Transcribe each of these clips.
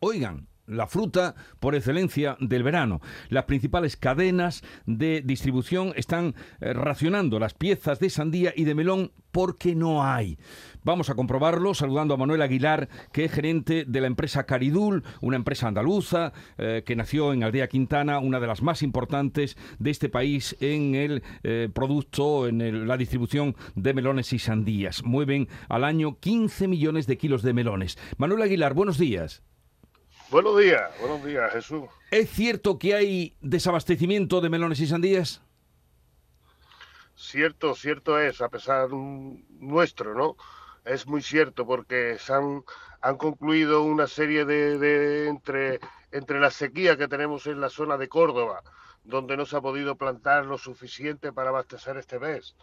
Oigan, la fruta por excelencia del verano. Las principales cadenas de distribución están eh, racionando las piezas de sandía y de melón porque no hay. Vamos a comprobarlo saludando a Manuel Aguilar, que es gerente de la empresa Caridul, una empresa andaluza eh, que nació en Aldea Quintana, una de las más importantes de este país en el eh, producto, en la distribución de melones y sandías. Mueven al año 15 millones de kilos de melones. Manuel Aguilar, buenos días. Buenos días, buenos días, Jesús. ¿Es cierto que hay desabastecimiento de melones y sandías? Cierto, cierto es, a pesar nuestro, ¿no? Es muy cierto porque se han, han concluido una serie de, entre, entre la sequía que tenemos en la zona de Córdoba, donde no se ha podido plantar lo suficiente para abastecer este mes,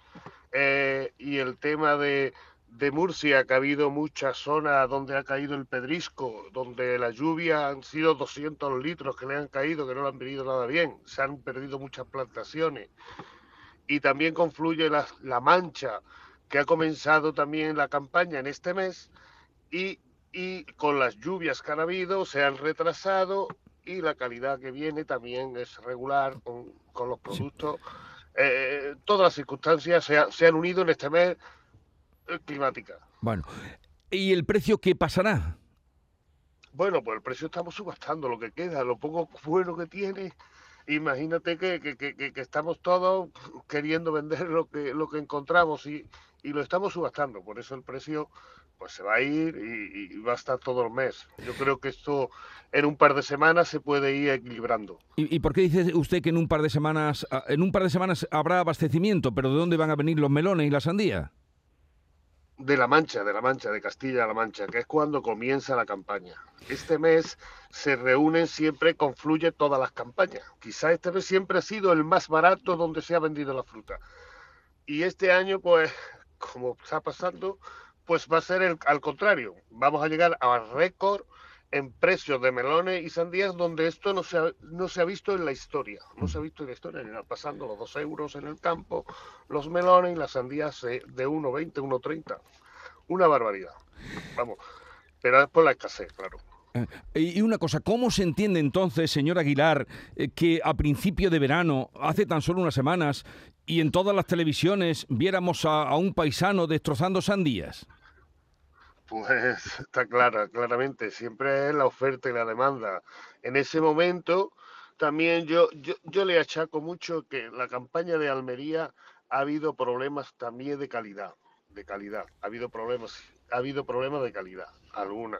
eh, y el tema de, de Murcia, que ha habido muchas zonas donde ha caído el pedrisco, donde la lluvia han sido 200 litros que le han caído, que no le han venido nada bien, se han perdido muchas plantaciones. Y también confluye la, la Mancha, que ha comenzado también la campaña en este mes, y, y con las lluvias que han habido se han retrasado y la calidad que viene también es regular con, con los productos. Eh, todas las circunstancias se, se han unido en este mes climática. Bueno, ¿y el precio qué pasará? Bueno, pues el precio estamos subastando lo que queda, lo poco bueno que tiene. Imagínate que, que, estamos todos queriendo vender lo que, lo que encontramos y, y, lo estamos subastando. Por eso el precio pues se va a ir y, va a estar todo el mes. Yo creo que esto en un par de semanas se puede ir equilibrando. ¿Y, ¿Y, por qué dice usted que en un par de semanas en un par de semanas habrá abastecimiento? ¿Pero de dónde van a venir los melones y la sandía? De la Mancha, de la Mancha, de Castilla-La Mancha, que es cuando comienza la campaña. Este mes se reúnen siempre, confluye todas las campañas. Quizá este mes siempre ha sido el más barato donde se ha vendido la fruta. Y este año, pues, como está pasando, pues va a ser al contrario. Vamos a llegar a récord en precios de melones y sandías donde esto no se, ha, no se ha visto en la historia. No se ha visto en la historia, pasando los dos euros en el campo, los melones y las sandías de 1,20, 1,30. Una barbaridad. Vamos, pero es por la escasez, claro. Eh, y una cosa, ¿cómo se entiende entonces, señor Aguilar, eh, que a principio de verano, hace tan solo unas semanas, y en todas las televisiones viéramos a un paisano destrozando sandías? Pues está clara, claramente, siempre es la oferta y la demanda. En ese momento también yo, yo, yo le achaco mucho que la campaña de Almería ha habido problemas también de calidad, de calidad, ha habido problemas, ha habido problemas de calidad, alguna.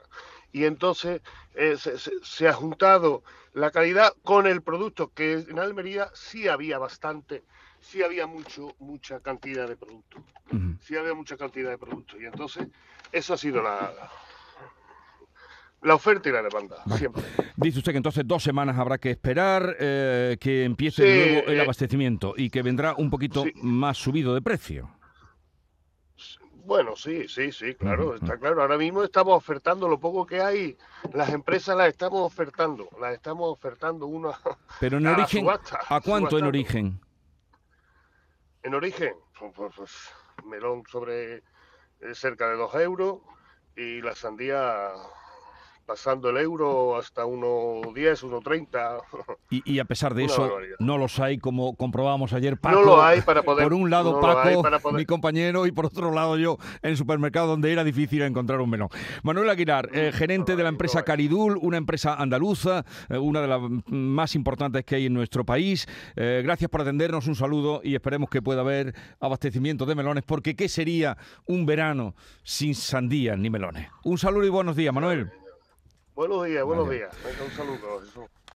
Y entonces eh, se, se, se, ha juntado la calidad con el producto, que en Almería sí había bastante, sí había mucho, mucha cantidad de producto, uh -huh. sí había mucha cantidad de producto. Y entonces eso ha sido la, la oferta y la demanda, vale. siempre. Dice usted que entonces dos semanas habrá que esperar eh, que empiece sí, de nuevo el eh, abastecimiento y que vendrá un poquito sí. más subido de precio. Bueno, sí, sí, sí, claro, uh -huh. está claro. Ahora mismo estamos ofertando lo poco que hay, las empresas las estamos ofertando, las estamos ofertando uno a, Pero en origen, subasta, ¿a cuánto subastando. en origen? En origen, pues, pues, pues melón sobre cerca de 2 euros y la sandía pasando el euro hasta 1,10, 1,30. Y, y a pesar de eso, barbaridad. no los hay como comprobamos ayer, Paco. No lo hay para poder. Por un lado, no Paco, poder... mi compañero, y por otro lado, yo en el supermercado donde era difícil encontrar un melón. Manuel Aguilar, eh, gerente no de la empresa no Caridul, una empresa andaluza, eh, una de las más importantes que hay en nuestro país. Eh, gracias por atendernos, un saludo y esperemos que pueda haber abastecimiento de melones, porque ¿qué sería un verano sin sandías ni melones? Un saludo y buenos días, Manuel. Buenos días, buenos Vaya. días. Venga, un saludo.